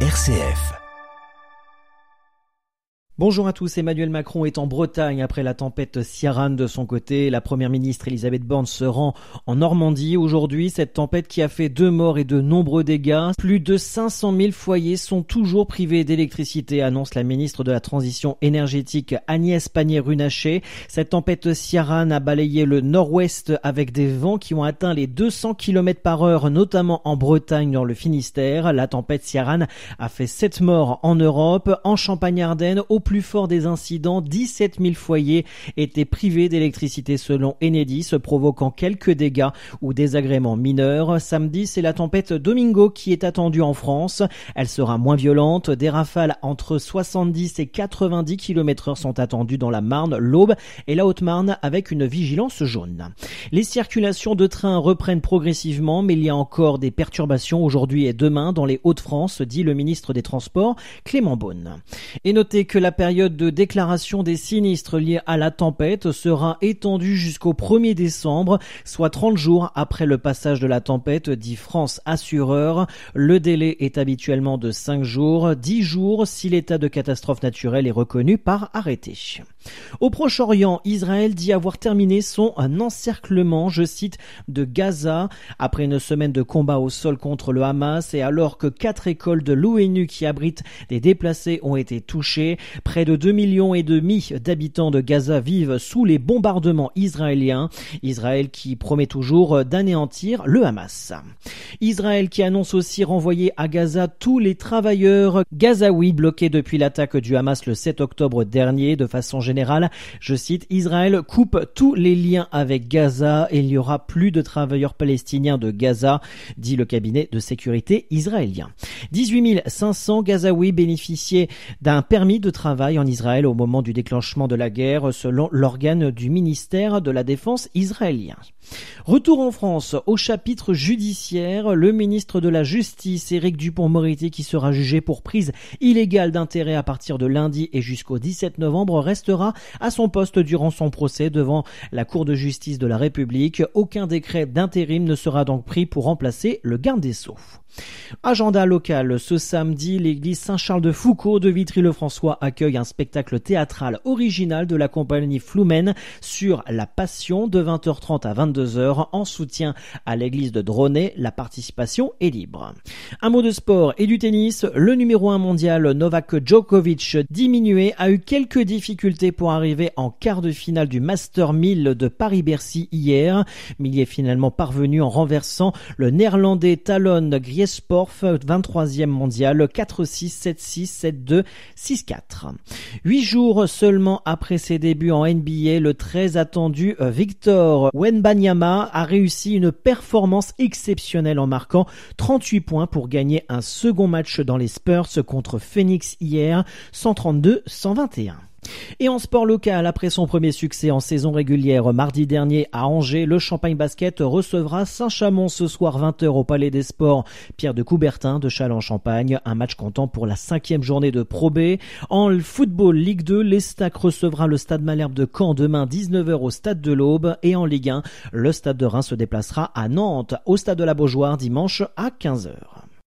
RCF. Bonjour à tous, Emmanuel Macron est en Bretagne après la tempête Ciaran de son côté. La première ministre Elisabeth Borne se rend en Normandie aujourd'hui. Cette tempête qui a fait deux morts et de nombreux dégâts. Plus de 500 000 foyers sont toujours privés d'électricité, annonce la ministre de la Transition énergétique Agnès Pannier-Runacher. Cette tempête Ciaran a balayé le nord-ouest avec des vents qui ont atteint les 200 km par heure, notamment en Bretagne dans le Finistère. La tempête Ciaran a fait sept morts en Europe, en Champagne-Ardenne, au plus fort des incidents, 17 000 foyers étaient privés d'électricité selon Enedis, provoquant quelques dégâts ou désagréments mineurs. Samedi, c'est la tempête Domingo qui est attendue en France. Elle sera moins violente. Des rafales entre 70 et 90 km heure sont attendues dans la Marne, l'Aube et la Haute-Marne avec une vigilance jaune. Les circulations de trains reprennent progressivement, mais il y a encore des perturbations aujourd'hui et demain dans les Hauts-de-France, dit le ministre des Transports, Clément Beaune. Et notez que la période de déclaration des sinistres liés à la tempête sera étendue jusqu'au 1er décembre, soit 30 jours après le passage de la tempête, dit France Assureur. Le délai est habituellement de 5 jours, 10 jours si l'état de catastrophe naturelle est reconnu par arrêté. Au Proche-Orient, Israël dit avoir terminé son encerclement, je cite, de Gaza après une semaine de combat au sol contre le Hamas et alors que quatre écoles de l'ONU qui abritent des déplacés ont été touchées. Près de 2 millions et demi d'habitants de Gaza vivent sous les bombardements israéliens. Israël qui promet toujours d'anéantir le Hamas. Israël qui annonce aussi renvoyer à Gaza tous les travailleurs gazaouis bloqués depuis l'attaque du Hamas le 7 octobre dernier de façon générale. Je cite, Israël coupe tous les liens avec Gaza et il n'y aura plus de travailleurs palestiniens de Gaza, dit le cabinet de sécurité israélien. 18 500 Gazaouis bénéficiaient d'un permis de travail en Israël au moment du déclenchement de la guerre selon l'organe du ministère de la Défense israélien. Retour en France au chapitre judiciaire, le ministre de la Justice Éric Dupont-Moretti qui sera jugé pour prise illégale d'intérêt à partir de lundi et jusqu'au 17 novembre restera à son poste durant son procès devant la Cour de justice de la République. Aucun décret d'intérim ne sera donc pris pour remplacer le garde des Sceaux. Agenda local. Ce samedi, l'église Saint-Charles de Foucault de Vitry-le-François accueille un spectacle théâtral original de la compagnie Floumen sur la Passion de 20h30 à 22h en soutien à l'église de Dronay. La participation est libre. Un mot de sport et du tennis. Le numéro 1 mondial Novak Djokovic diminué a eu quelques difficultés pour arriver en quart de finale du Master 1000 de Paris-Bercy hier. Mais il est finalement parvenu en renversant le néerlandais Talon Griesporf 23 troisième mondial 4-6, 7-6, 7-2, 6-4. Huit jours seulement après ses débuts en NBA, le très attendu euh, Victor Wenbanyama a réussi une performance exceptionnelle en marquant 38 points pour gagner un second match dans les Spurs contre Phoenix hier, 132-121. Et en sport local, après son premier succès en saison régulière mardi dernier à Angers, le Champagne Basket recevra Saint-Chamond ce soir 20h au Palais des Sports. Pierre de Coubertin de Châlons-Champagne, un match comptant pour la cinquième journée de Pro B. En football Ligue 2, l'Estac recevra le Stade Malherbe de Caen demain 19h au Stade de l'Aube. Et en Ligue 1, le Stade de Reims se déplacera à Nantes au Stade de la Beaujoire dimanche à 15h.